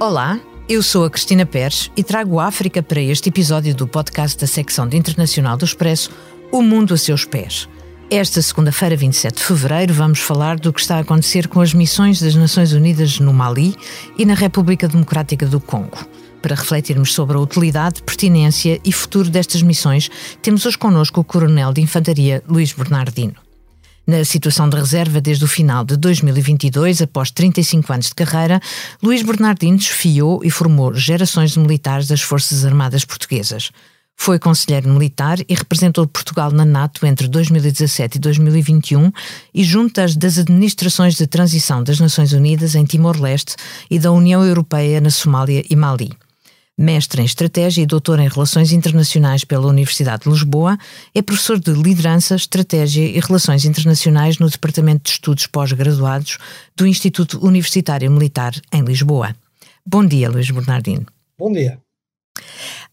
Olá, eu sou a Cristina Pérez e trago a África para este episódio do podcast da secção de Internacional do Expresso, O Mundo a Seus Pés. Esta segunda-feira, 27 de fevereiro, vamos falar do que está a acontecer com as missões das Nações Unidas no Mali e na República Democrática do Congo. Para refletirmos sobre a utilidade, pertinência e futuro destas missões, temos hoje connosco o Coronel de Infantaria Luís Bernardino. Na situação de reserva desde o final de 2022, após 35 anos de carreira, Luís Bernardino desfiou e formou gerações de militares das Forças Armadas Portuguesas. Foi conselheiro militar e representou Portugal na NATO entre 2017 e 2021 e junto das administrações de transição das Nações Unidas em Timor-Leste e da União Europeia na Somália e Mali mestre em Estratégia e doutor em Relações Internacionais pela Universidade de Lisboa, é professor de Liderança, Estratégia e Relações Internacionais no Departamento de Estudos Pós-Graduados do Instituto Universitário Militar em Lisboa. Bom dia, Luís Bernardino. Bom dia.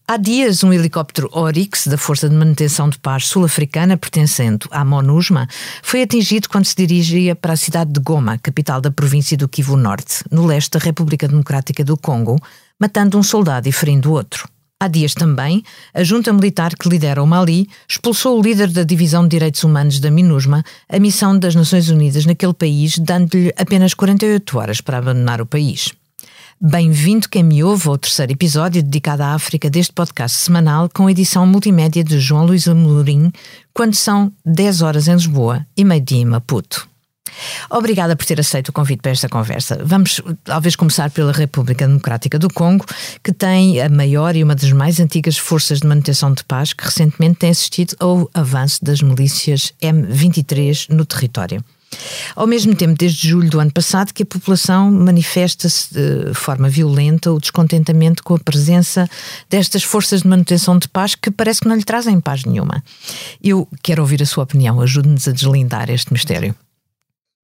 Há dias, um helicóptero Oryx, da Força de Manutenção de Paz sul-africana, pertencente à MONUSMA, foi atingido quando se dirigia para a cidade de Goma, capital da província do Kivu Norte, no leste da República Democrática do Congo, matando um soldado e ferindo outro. Há dias também, a junta militar que lidera o Mali expulsou o líder da Divisão de Direitos Humanos da MINUSMA, a missão das Nações Unidas naquele país, dando-lhe apenas 48 horas para abandonar o país. Bem-vindo quem me ouve ao terceiro episódio dedicado à África deste podcast semanal com edição multimédia de João Luís Amorim, quando são 10 horas em Lisboa e meio-dia em Maputo. Obrigada por ter aceito o convite para esta conversa. Vamos talvez começar pela República Democrática do Congo, que tem a maior e uma das mais antigas forças de manutenção de paz, que recentemente tem assistido ao avanço das milícias M23 no território. Ao mesmo tempo, desde julho do ano passado, que a população manifesta-se de forma violenta o descontentamento com a presença destas forças de manutenção de paz que parece que não lhe trazem paz nenhuma. Eu quero ouvir a sua opinião, ajude-nos a deslindar este mistério.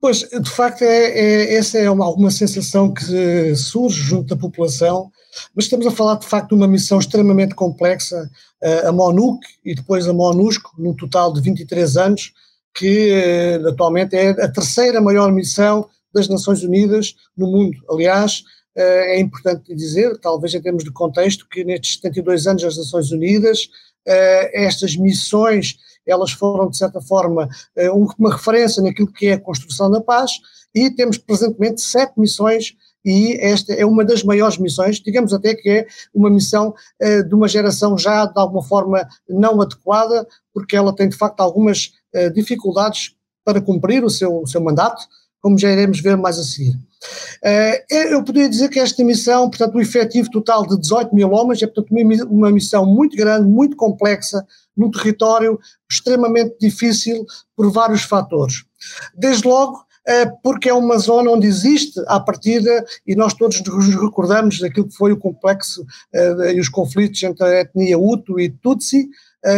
Pois, de facto, é, é, essa é uma, alguma sensação que surge junto da população, mas estamos a falar de facto de uma missão extremamente complexa, a MONUC e depois a MONUSCO, num total de 23 anos, que eh, atualmente é a terceira maior missão das Nações Unidas no mundo. Aliás, eh, é importante dizer, talvez em termos de contexto, que nestes 72 anos das Nações Unidas, eh, estas missões elas foram, de certa forma, eh, uma referência naquilo que é a construção da paz, e temos presentemente sete missões e esta é uma das maiores missões, digamos até que é uma missão uh, de uma geração já de alguma forma não adequada, porque ela tem de facto algumas uh, dificuldades para cumprir o seu, o seu mandato, como já iremos ver mais a seguir. Uh, eu poderia dizer que esta missão, portanto, o efetivo total de 18 mil homens, é portanto uma, missão muito grande, muito complexa, num território extremamente difícil por vários fatores. Desde logo, eh, porque é uma zona onde existe, à partida, e nós todos nos recordamos daquilo que foi o complexo uh, e os conflitos entre a etnia Hutu e Tutsi,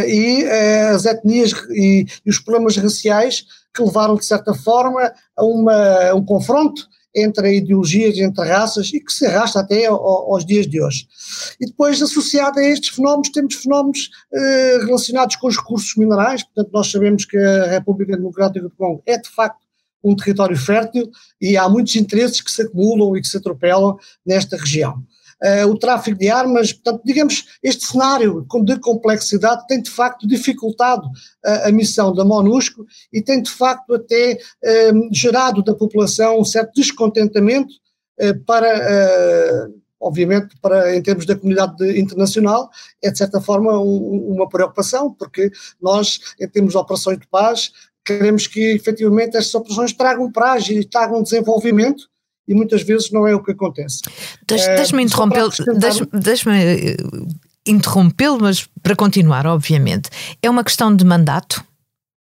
e uh, as etnias e, e, os problemas raciais que levaram, de certa forma, a, uma, um confronto entre ideologias, entre raças e que se arrasta até aos dias de hoje. E depois, associado a estes fenómenos, temos fenómenos eh, relacionados com os recursos minerais, portanto, nós sabemos que a República Democrática do Congo é de facto um território fértil e há muitos interesses que se acumulam e que se atropelam nesta região uh, o tráfico de armas, portanto, digamos, este cenário de complexidade tem de facto dificultado uh, a missão da MONUSCO e tem de facto até uh, gerado da população um certo descontentamento para obviamente, para, em termos da comunidade internacional, é de certa forma um, uma preocupação, porque nós, em termos de operações de paz, queremos que efetivamente estas operações tragam paz e tragam desenvolvimento, e muitas vezes não é o que acontece. Deixe-me uh, interrompê-lo, deixe-me eh, interrompê-lo, mas para continuar, obviamente, é uma questão de mandato?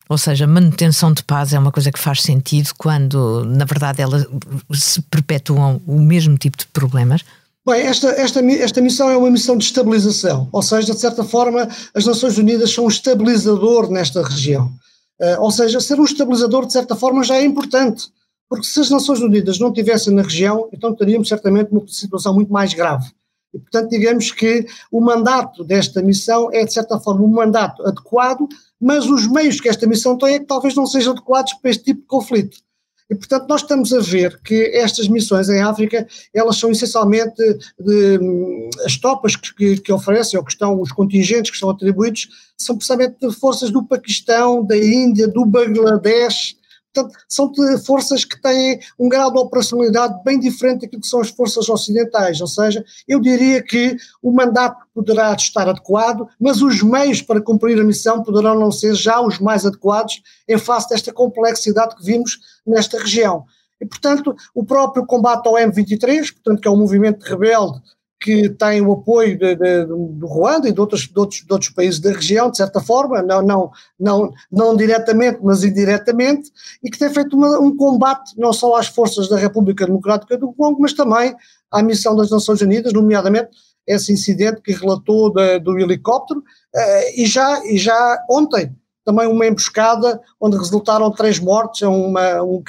Ou seja, manutenção de paz é uma coisa que faz sentido quando, na verdade, ela se perpetuam o mesmo tipo de problemas? Bem, esta, esta, esta missão é uma missão de estabilização, ou seja, de certa forma, as Nações Unidas são um estabilizador nesta região. Uh, ou seja, ser um estabilizador, de certa forma, já é importante. Porque se as Nações Unidas não estivessem na região, então teríamos certamente uma situação muito mais grave. E, portanto, digamos que o mandato desta missão é, de certa forma, um mandato adequado, mas os meios que esta missão tem é que talvez não sejam adequados para este tipo de conflito. E, portanto, nós estamos a ver que estas missões em África, elas são essencialmente de, as tropas que, que, oferecem, ou que estão, os contingentes que são atribuídos, são precisamente forças do Paquistão, da Índia, do Bangladesh, Portanto, são forças que têm um grau de operacionalidade bem diferente daquilo que são as forças ocidentais, ou seja, eu diria que o mandato poderá estar adequado, mas os meios para cumprir a missão poderão não ser já os mais adequados em face desta complexidade que vimos nesta região. E, portanto, o próprio combate ao M23, portanto, que é um movimento rebelde que tem o apoio de, de, do Ruanda e de outros, de, outros, de outros países da região, de certa forma, não, não, não, não diretamente, mas indiretamente, e que tem feito uma, um combate não só às forças da República Democrática do Congo, mas também à missão das Nações Unidas, nomeadamente esse incidente que relatou de, do helicóptero, uh, e, já, e já ontem também uma emboscada onde resultaram três mortes, uma, um,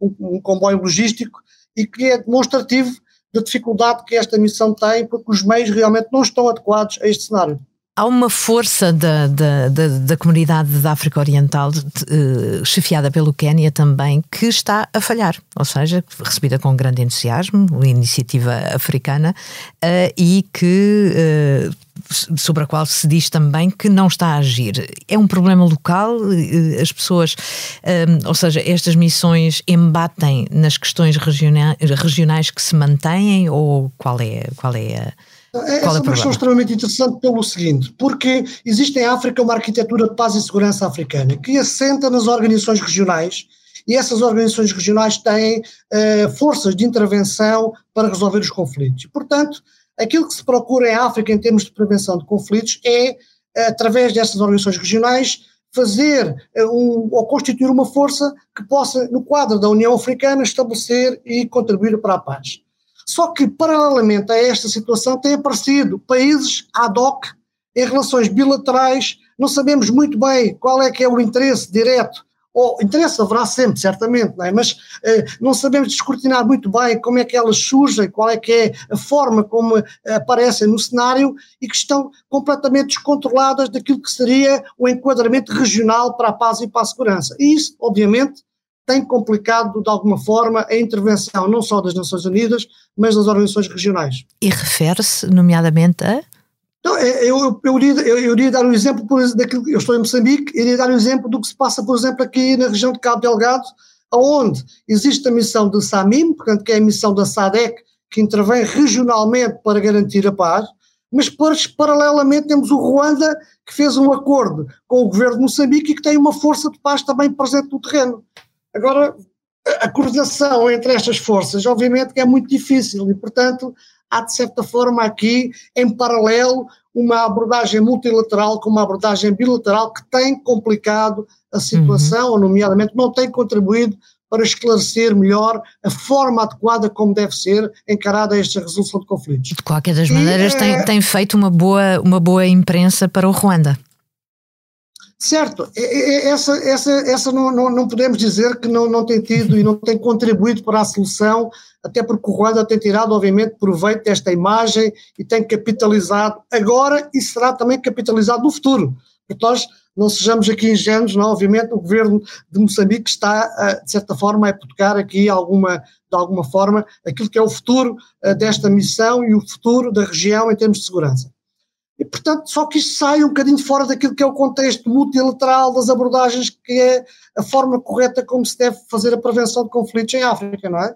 um, um comboio logístico, e que é demonstrativo da dificuldade que esta missão tem, porque os meios realmente não estão adequados a este cenário. Há uma força da, da, da, da comunidade da África Oriental, uh, chefiada pelo Quénia também, que está a falhar, ou seja, recebida com grande entusiasmo, a iniciativa africana, uh, e que uh, sobre a qual se diz também que não está a agir. É um problema local, as pessoas, ou seja, estas missões embatem nas questões regionais que se mantêm ou qual é, qual é a essa é uma questão extremamente interessante pelo seguinte, porque existe em África uma arquitetura de paz e segurança africana que assenta nas organizações regionais e essas organizações regionais têm uh, forças de intervenção para resolver os conflitos. Portanto, aquilo que se procura em África em termos de prevenção de conflitos é, através dessas organizações regionais, fazer uh, um, ou constituir uma força que possa, no quadro da União Africana, estabelecer e contribuir para a paz. Só que, paralelamente a esta situação, têm aparecido países ad hoc em relações bilaterais, não sabemos muito bem qual é que é o interesse direto, ou interesse haverá sempre, certamente, não é? mas eh, não sabemos descortinar muito bem como é que elas surgem, qual é que é a forma como aparecem no cenário e que estão completamente descontroladas daquilo que seria o enquadramento regional para a paz e para a segurança. E isso, obviamente, tem complicado de alguma forma a intervenção não só das Nações Unidas, mas das organizações regionais. E refere-se, nomeadamente, a? Não, é, eu, eu, eu, iria, eu, eu iria dar um exemplo por, daquilo eu estou em Moçambique, iria dar um exemplo do que se passa, por exemplo, aqui na região de Cabo Delgado, onde existe a missão do SAMIM, portanto, que é a missão da SADEC, que intervém regionalmente para garantir a paz, mas paralelamente temos o Ruanda, que fez um acordo com o governo de Moçambique e que tem uma força de paz também presente no terreno. Agora, a coordenação entre estas forças, obviamente, é muito difícil e, portanto, há de certa forma aqui, em paralelo, uma abordagem multilateral com uma abordagem bilateral que tem complicado a situação, uhum. nomeadamente não tem contribuído para esclarecer melhor a forma adequada como deve ser encarada esta resolução de conflitos. De qualquer das maneiras, e, tem, é... tem feito uma boa, uma boa imprensa para o Ruanda. Certo, essa, essa, essa não, não, não, podemos dizer que não, não tem tido e não tem contribuído para a solução, até porque o Ruanda tem tirado, obviamente, proveito desta imagem e tem capitalizado agora e será também capitalizado no futuro. Porque nós não sejamos aqui ingênuos, não, obviamente o governo de Moçambique está, de certa forma, a hipotecar aqui alguma, de alguma forma aquilo que é o futuro desta missão e o futuro da região em termos de segurança. E, portanto, só que isto sai um bocadinho fora daquilo que é o contexto multilateral das abordagens, que é a forma correta como se deve fazer a prevenção de conflitos em África, não é?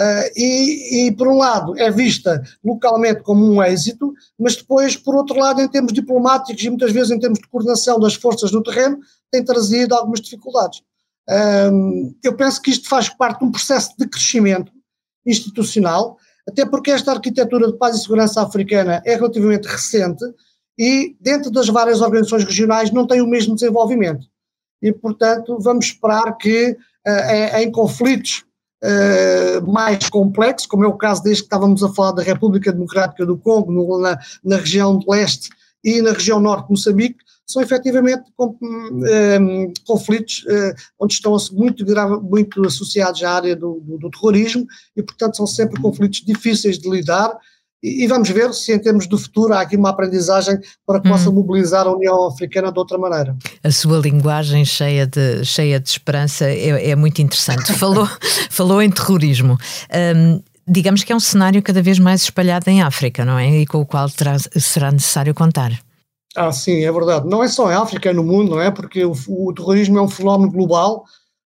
Uh, e, e, por um lado, é vista localmente como um êxito, mas depois, por outro lado, em termos diplomáticos e muitas vezes em termos de coordenação das forças no terreno, tem trazido algumas dificuldades. Um, eu penso que isto faz parte de um processo de crescimento institucional, até porque esta arquitetura de paz e segurança africana é relativamente recente e, dentro das várias organizações regionais, não tem o mesmo desenvolvimento. E, portanto, vamos esperar que uh, em conflitos uh, mais complexos, como é o caso desde que estávamos a falar da República Democrática do Congo, no, na, na região de leste e na região norte de Moçambique, são efetivamente com, um, ehm, conflitos uh, onde estão muito, muito associados à área do, do, do, terrorismo e, portanto, são sempre conflitos difíceis de lidar e, e, vamos ver se em termos do futuro há aqui uma aprendizagem para que hum. possa mobilizar a União Africana de outra maneira. A sua linguagem cheia de, cheia de esperança é, é muito interessante. falou, falou em terrorismo. Um, digamos que é um cenário cada vez mais espalhado em África, não é? E com o qual terá, será necessário contar. Ah, sim, é verdade. Não é só em África, é no mundo, não é? Porque o, o terrorismo é um fenómeno global,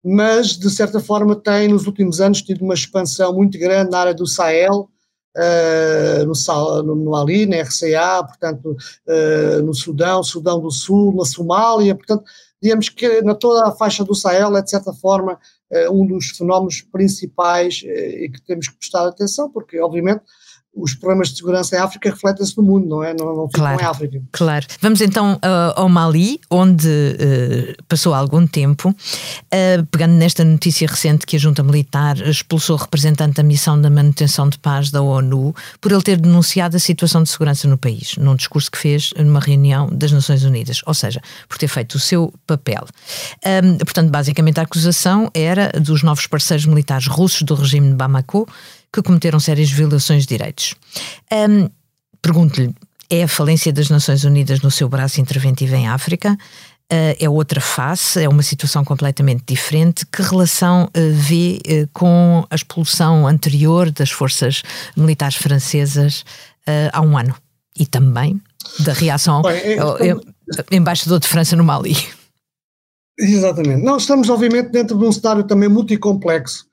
mas de certa forma tem nos últimos anos tido uma expansão muito grande na área do Sahel, uh, no, no, no Mali, na RCA, portanto, uh, no Sudão, Sudão do Sul, na Somália, portanto, digamos que na toda a faixa do Sahel é de certa forma uh, um dos fenómenos principais e que temos que prestar atenção, porque obviamente os problemas de segurança em África refletem-se no mundo, não é? Não, não ficam claro, em África. Claro. Vamos então uh, ao Mali, onde uh, passou algum tempo, uh, pegando nesta notícia recente que a junta militar expulsou o representante da missão da manutenção de paz da ONU por ele ter denunciado a situação de segurança no país, num discurso que fez numa reunião das Nações Unidas, ou seja, por ter feito o seu papel. Um, portanto, basicamente a acusação era dos novos parceiros militares russos do regime de Bamako que cometeram sérias violações de direitos. Um, Pergunto-lhe, é a falência das Nações Unidas no seu braço interventivo em África? Uh, é outra face, é uma situação completamente diferente. Que relação uh, vê uh, com a expulsão anterior das forças militares francesas há um ano? E também da reação Bem, é, ao embaixador de França no Mali. Exatamente. Nós estamos, obviamente, dentro de um cenário também multicomplexo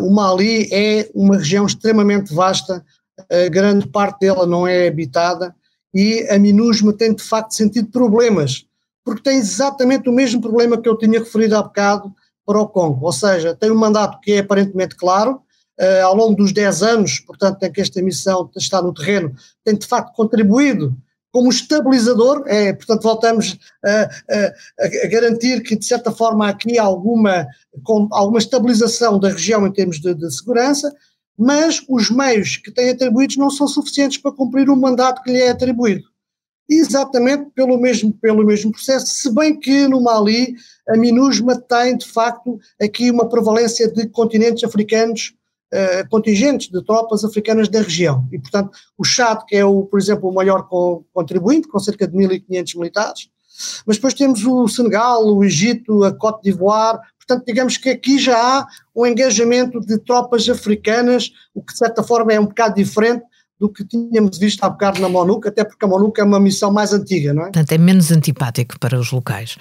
o Mali é uma região extremamente vasta, uh, grande parte dela não é habitada e a MINUSMA tem de facto sentido problemas, porque tem exatamente o mesmo problema que eu tinha referido há bocado para o Congo, ou seja, tem um mandato que é aparentemente claro, uh, ao longo dos 10 anos, portanto, em que esta missão está no terreno, tem de facto contribuído como estabilizador, é, portanto voltamos a, a, a, garantir que de certa forma há aqui alguma, com, alguma estabilização da região em termos de, de, segurança, mas os meios que têm atribuídos não são suficientes para cumprir o mandato que lhe é atribuído. Exatamente pelo mesmo, pelo mesmo processo, se bem que no Mali a MINUSMA tem de facto aqui uma prevalência de continentes africanos uh, contingentes de tropas africanas da região. E, portanto, o Chad, que é, o, por exemplo, o maior contribuinte, com cerca de 1.500 militares, mas depois temos o Senegal, o Egito, a Côte d'Ivoire, portanto, digamos que aqui já há um engajamento de tropas africanas, o que de certa forma é um bocado diferente do que tínhamos visto há bocado na MONUC, até porque a MONUC é uma missão mais antiga, não é? Portanto, é menos antipático para os locais.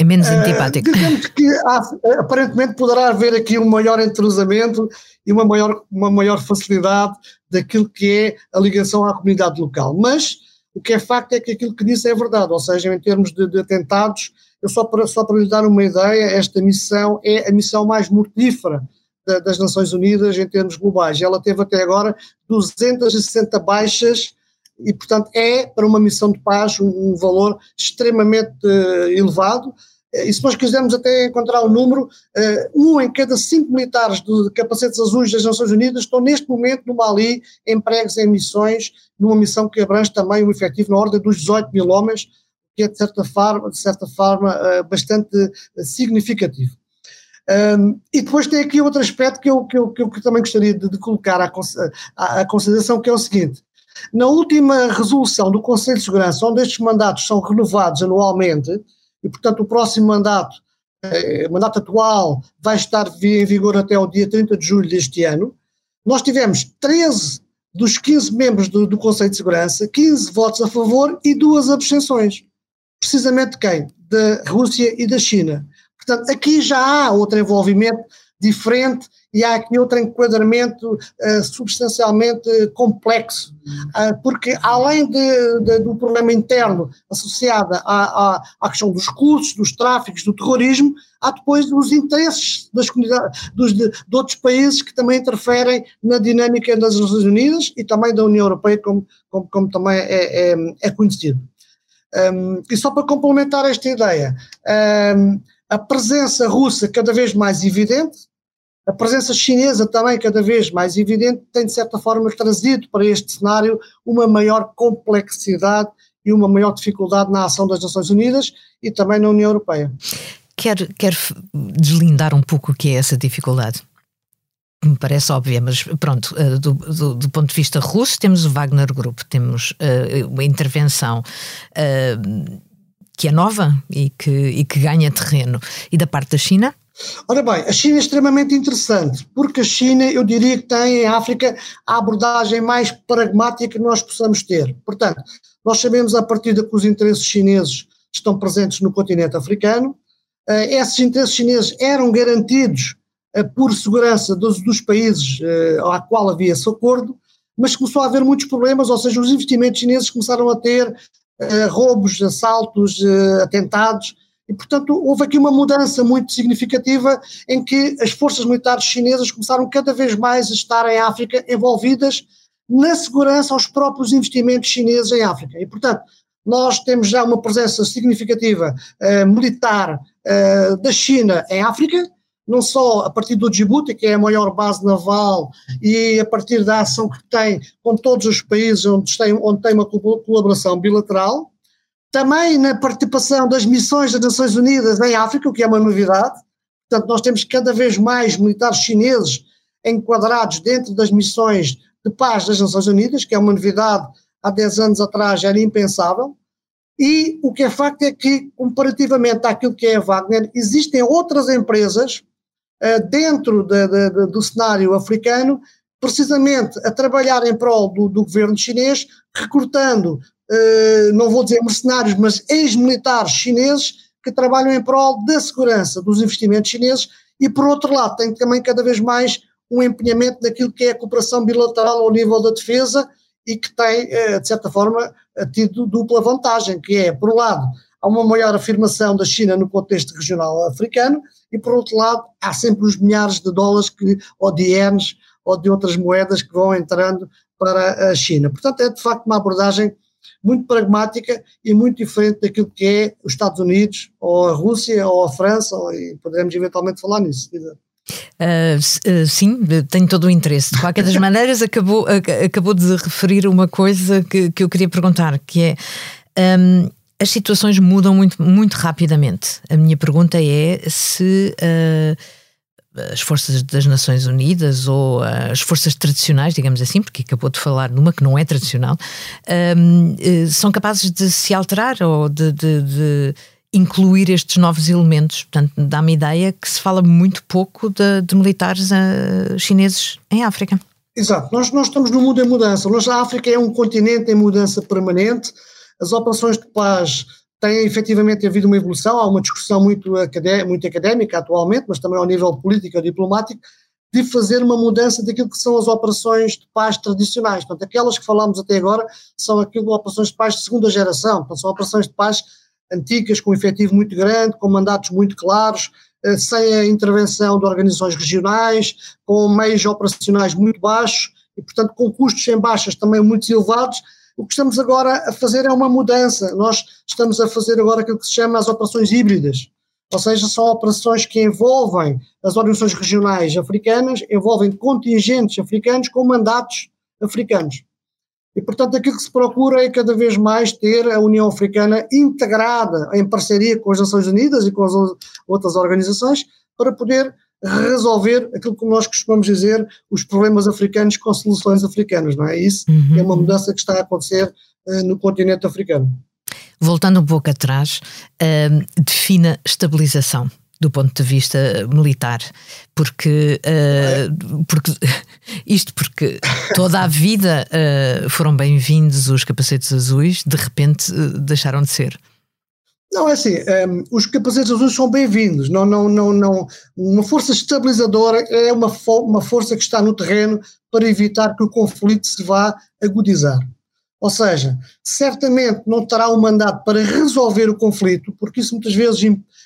É menos eh, antipático. Uh, digamos que há, aparentemente poderá haver aqui um maior entrosamento e uma maior, uma maior facilidade daquilo que é a ligação à comunidade local. Mas o que é facto é que aquilo que disse é verdade, ou seja, em termos de, de atentados, eu só para, só para lhe dar uma ideia, esta missão é a missão mais mortífera da, das Nações Unidas em termos globais. Ela teve até agora 260 baixas e, portanto, é para uma missão de paz um, um valor extremamente uh, elevado. Uh, e se nós quisermos até encontrar o um número, uh, um em cada cinco militares de capacetes azuis das Nações Unidas estão neste momento no Mali empregos em missões, numa missão que abrange também um efetivo na ordem dos 18 mil homens, que é de certa forma, de certa forma bastante significativo. Um, e depois tem aqui outro aspecto que eu, que eu, que eu também gostaria de, de colocar à, à, à, consideração, que é o seguinte: na última resolução do Conselho de Segurança, onde estes mandatos são renovados anualmente, e portanto o próximo mandato, eh, mandato atual, vai estar em vigor até o dia 30 de julho deste ano, nós tivemos 13 dos 15 membros do, do Conselho de Segurança, 15 votos a favor e duas abstenções. Precisamente de quem? Da Rússia e da China. Portanto, aqui já há outro envolvimento diferente e há aqui outro enquadramento uh, substancialmente complexo, uh, porque além de, de, do problema interno associado à, à, à, questão dos custos, dos tráficos, do terrorismo, há depois os interesses das comunidades, dos, de, de, outros países que também interferem na dinâmica das Nações Unidas e também da União Europeia, como, como, como também é, é, é conhecido. Um, e só para complementar esta ideia, um, a presença russa cada vez mais evidente, a presença chinesa também cada vez mais evidente, tem de certa forma trazido para este cenário uma maior complexidade e uma maior dificuldade na ação das Nações Unidas e também na União Europeia. Quer, quer deslindar um pouco o que é essa dificuldade? me parece óbvia, mas pronto, uh, do, do, do, ponto de vista russo, temos o Wagner Group, temos uh, uma intervenção uh, que é nova e que, e que ganha terreno. E da parte da China? Ora bem, a China é extremamente interessante, porque a China, eu diria que tem em África a abordagem mais pragmática que nós possamos ter. Portanto, nós sabemos a partir de que os interesses chineses estão presentes no continente africano, esses interesses chineses eram garantidos por segurança dos, dos países uh, a qual havia esse acordo, mas começou a haver muitos problemas, ou seja, os investimentos chineses começaram a ter uh, roubos, assaltos, uh, atentados, e portanto houve aqui uma mudança muito significativa em que as forças militares chinesas começaram cada vez mais a estar em África envolvidas na segurança aos próprios investimentos chineses em África. E portanto, nós temos já uma presença significativa militar da China em África, não só a partir do Djibouti, que é a maior base naval, e a partir da ação que tem com todos os países onde tem, onde tem uma colaboração bilateral, também na participação das missões das Nações Unidas em África, o que é uma novidade. Portanto, nós temos cada vez mais militares chineses enquadrados dentro das missões de paz das Nações Unidas, que é uma novidade há 10 anos atrás era impensável. E o que é facto é que, comparativamente àquilo que é a Wagner, existem outras empresas eh, dentro de, de, de, do cenário africano, precisamente a trabalhar em prol do, do governo chinês, recrutando, uh, não vou dizer mercenários, mas ex-militares chineses que trabalham em prol da segurança dos investimentos chineses e, por outro lado, tem também cada vez mais um empenhamento naquilo que é a cooperação bilateral ao nível da defesa e que tem, uh, de certa forma, tido dupla vantagem, que é, por um lado, há uma maior afirmação da China no contexto regional africano e, por outro lado, há sempre os milhares de dólares que, ou de ienes ou de outras moedas que vão entrando para a China. Portanto, é de facto uma abordagem muito pragmática e muito diferente daquilo que é os Estados Unidos, ou a Rússia, ou a França, ou, e poderemos eventualmente falar nisso. Uh, sim, tenho todo o interesse. De qualquer das maneiras, acabou, acabou de referir uma coisa que, que eu queria perguntar, que é. Um, as situações mudam muito, muito rapidamente. A minha pergunta é se uh, as forças das Nações Unidas ou as forças tradicionais, digamos assim, porque acabou de falar numa que não é tradicional, uh, são capazes de se alterar ou de, de, de incluir estes novos elementos. Portanto, dá-me ideia que se fala muito pouco de, de militares uh, chineses em África. Exato, nós, nós estamos no mundo em mudança. Nós, a África é um continente em mudança permanente as operações de paz têm efetivamente havido uma evolução, há uma discussão muito, muito académica atualmente, mas também ao nível político e diplomático, de fazer uma mudança daquilo que são as operações de paz tradicionais. Portanto, aquelas que falámos até agora são aquilo operações de paz de segunda geração, portanto, são operações de paz antigas, com um efetivo muito grande, com mandatos muito claros, eh, sem a intervenção de organizações regionais, com meios operacionais muito baixos e, portanto, com custos em baixas também muito elevados, o que estamos agora a fazer é uma mudança. Nós estamos a fazer agora aquilo que se chama as operações híbridas. Ou seja, são operações que envolvem as organizações regionais africanas, envolvem contingentes africanos com mandatos africanos. E, portanto, aquilo que se procura é cada vez mais ter a União Africana integrada em parceria com as Nações Unidas e com as outras organizações para poder resolver aquilo que nós costumamos dizer, os problemas africanos com soluções africanas, não é? Isso uhum. é uma mudança que está a acontecer uh, no continente africano. Voltando um pouco atrás, uh, defina estabilização do ponto de vista militar, porque, uh, porque isto porque toda a vida uh, foram bem-vindos os capacetes azuis, de repente uh, deixaram de ser. Não, é assim, ehm, os capacetes azuis são bem-vindos. Não, não, não, não. Uma força estabilizadora é uma, fo uma força que está no terreno para evitar que o conflito se vá agudizar. Ou seja, certamente não terá um mandato para resolver o conflito, porque isso muitas vezes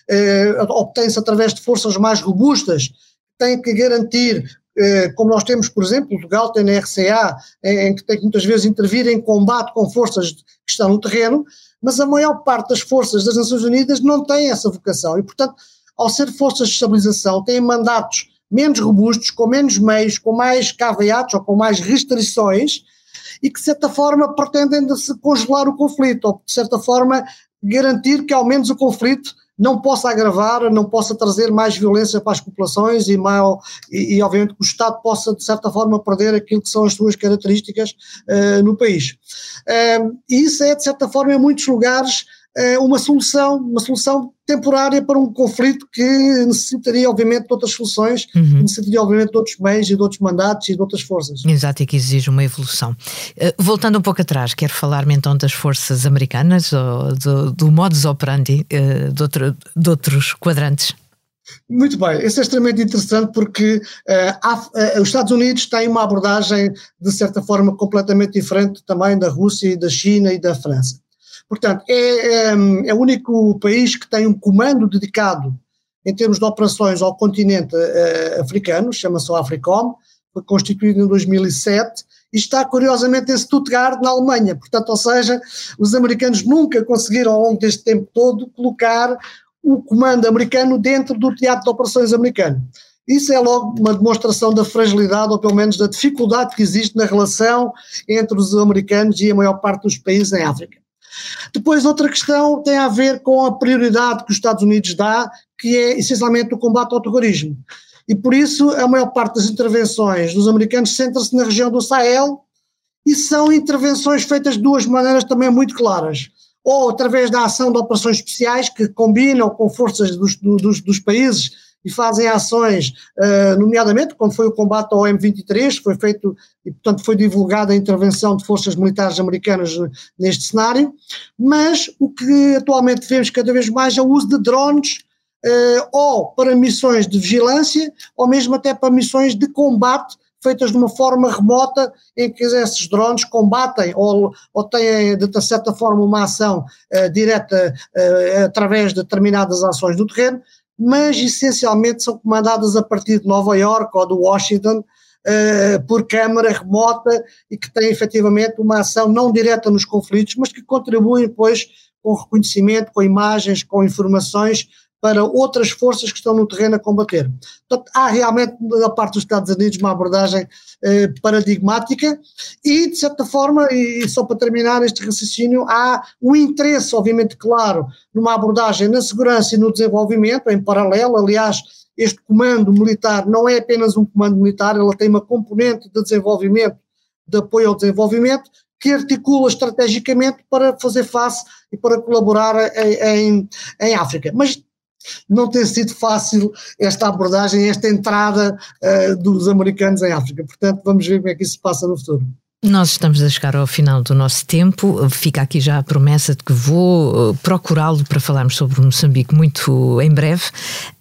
eh, obtém-se através de forças mais robustas, têm que garantir, eh, como nós temos, por exemplo, Portugal tem na RCA, em, em que tem que muitas vezes intervir em combate com forças que estão no terreno, mas a maior parte das forças das Nações Unidas não tem essa vocação. E, portanto, ao ser forças de estabilização, têm mandatos menos robustos, com menos meios, com mais caveatos ou com mais restrições e que, de certa forma, pretendem de se congelar o conflito ou, de certa forma, garantir que ao menos o conflito não possa agravar, não possa trazer mais violência para as populações e, mal, e, e obviamente que o Estado possa, de certa forma, perder aquilo que são as suas características uh, no país. Uh, e isso é, de certa forma, em muitos lugares uma solução, uma solução temporária para um conflito que necessitaria, obviamente, de outras soluções, uhum. necessitaria, obviamente, de outros meios e de outros mandatos e de outras forças. Exato, e que exige uma evolução. Uh, voltando um pouco atrás, quero falar-me então das forças americanas, ou do, do modus operandi uh, de, outro, de outros quadrantes? Muito bem, isso é extremamente interessante porque uh, há, uh, os Estados Unidos têm uma abordagem, de certa forma, completamente diferente também da Rússia e da China e da França. Portanto, é, é, é, o único país que tem um comando dedicado em termos de operações ao continente uh, africano, chama-se AFRICOM, foi constituído em 2007 e está curiosamente em Stuttgart, na Alemanha. Portanto, ou seja, os americanos nunca conseguiram ao longo deste tempo todo colocar o comando americano dentro do teatro de operações americano. Isso é logo uma demonstração da fragilidade, ou pelo menos da dificuldade que existe na relação entre os americanos e a maior parte dos países em África. Depois, outra questão tem a ver com a prioridade que os Estados Unidos dá, que é essencialmente o combate ao terrorismo. E por isso, a maior parte das intervenções dos americanos centra-se na região do Sahel e são intervenções feitas de duas maneiras também muito claras. Ou através da ação de operações especiais que combinam com forças dos, dos, dos países e fazem ações, uh, nomeadamente quando foi o combate ao M23, foi feito e portanto foi divulgada a intervenção de forças militares americanas neste cenário, mas o que atualmente vemos cada vez mais é o uso de drones uh, ou para missões de vigilância ou mesmo até para missões de combate feitas de uma forma remota em que esses drones combatem ou, ou têm de certa forma uma ação uh, direta uh, através de determinadas ações do terreno, mas essencialmente são comandadas a partir de Nova York ou de Washington uh, por câmara remota e que têm efetivamente uma ação não direta nos conflitos, mas que contribuem depois com reconhecimento, com imagens, com informações para outras forças que estão no terreno a combater. Portanto, há realmente da parte dos Estados Unidos uma abordagem eh, paradigmática e, de certa forma, e só para terminar este raciocínio, há um interesse, obviamente, claro, numa abordagem na segurança e no desenvolvimento, em paralelo, aliás, este comando militar não é apenas um comando militar, ele tem uma componente de desenvolvimento, de apoio ao desenvolvimento, que articula estrategicamente para fazer face e para colaborar em, em, em África. Mas não tem sido fácil esta abordagem, esta entrada uh, dos americanos em África. Portanto, vamos ver como é que isso se passa no futuro. Nós estamos a chegar ao final do nosso tempo. Fica aqui já a promessa de que vou eh, procurá-lo para falarmos sobre Moçambique muito em breve.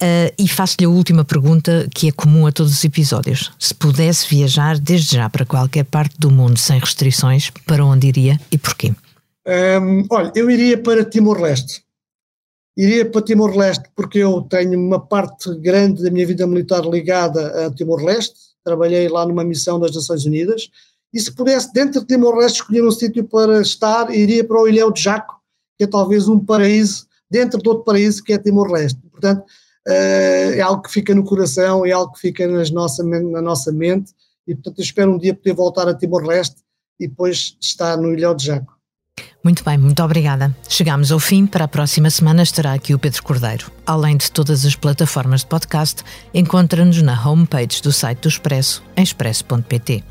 Uh, e faço-lhe a última pergunta, que é comum a todos os episódios. Se pudesse viajar desde já para qualquer parte do mundo sem restrições, para onde iria e porquê? Um, olha, eu iria para Timor-Leste. Iria para Timor-Leste porque eu tenho uma parte grande da minha vida militar ligada a Timor-Leste, trabalhei lá numa missão das Nações Unidas, e se pudesse, dentro de Timor-Leste, escolher um sítio para estar, iria para o Ilhéu de Jaco, que é talvez um paraíso, dentro de outro paraíso que é Timor-Leste. Portanto, eh, é algo que fica no coração, é algo que fica nas nossa, na nossa mente, e portanto espero um dia poder voltar a Timor-Leste e depois estar no Ilhéu de Jaco. Muito bem, muito obrigada. Chegamos ao fim. Para a próxima semana estará aqui o Pedro Cordeiro. Além de todas as plataformas de podcast, encontra-nos na homepage do site do Expresso, em expresso.pt.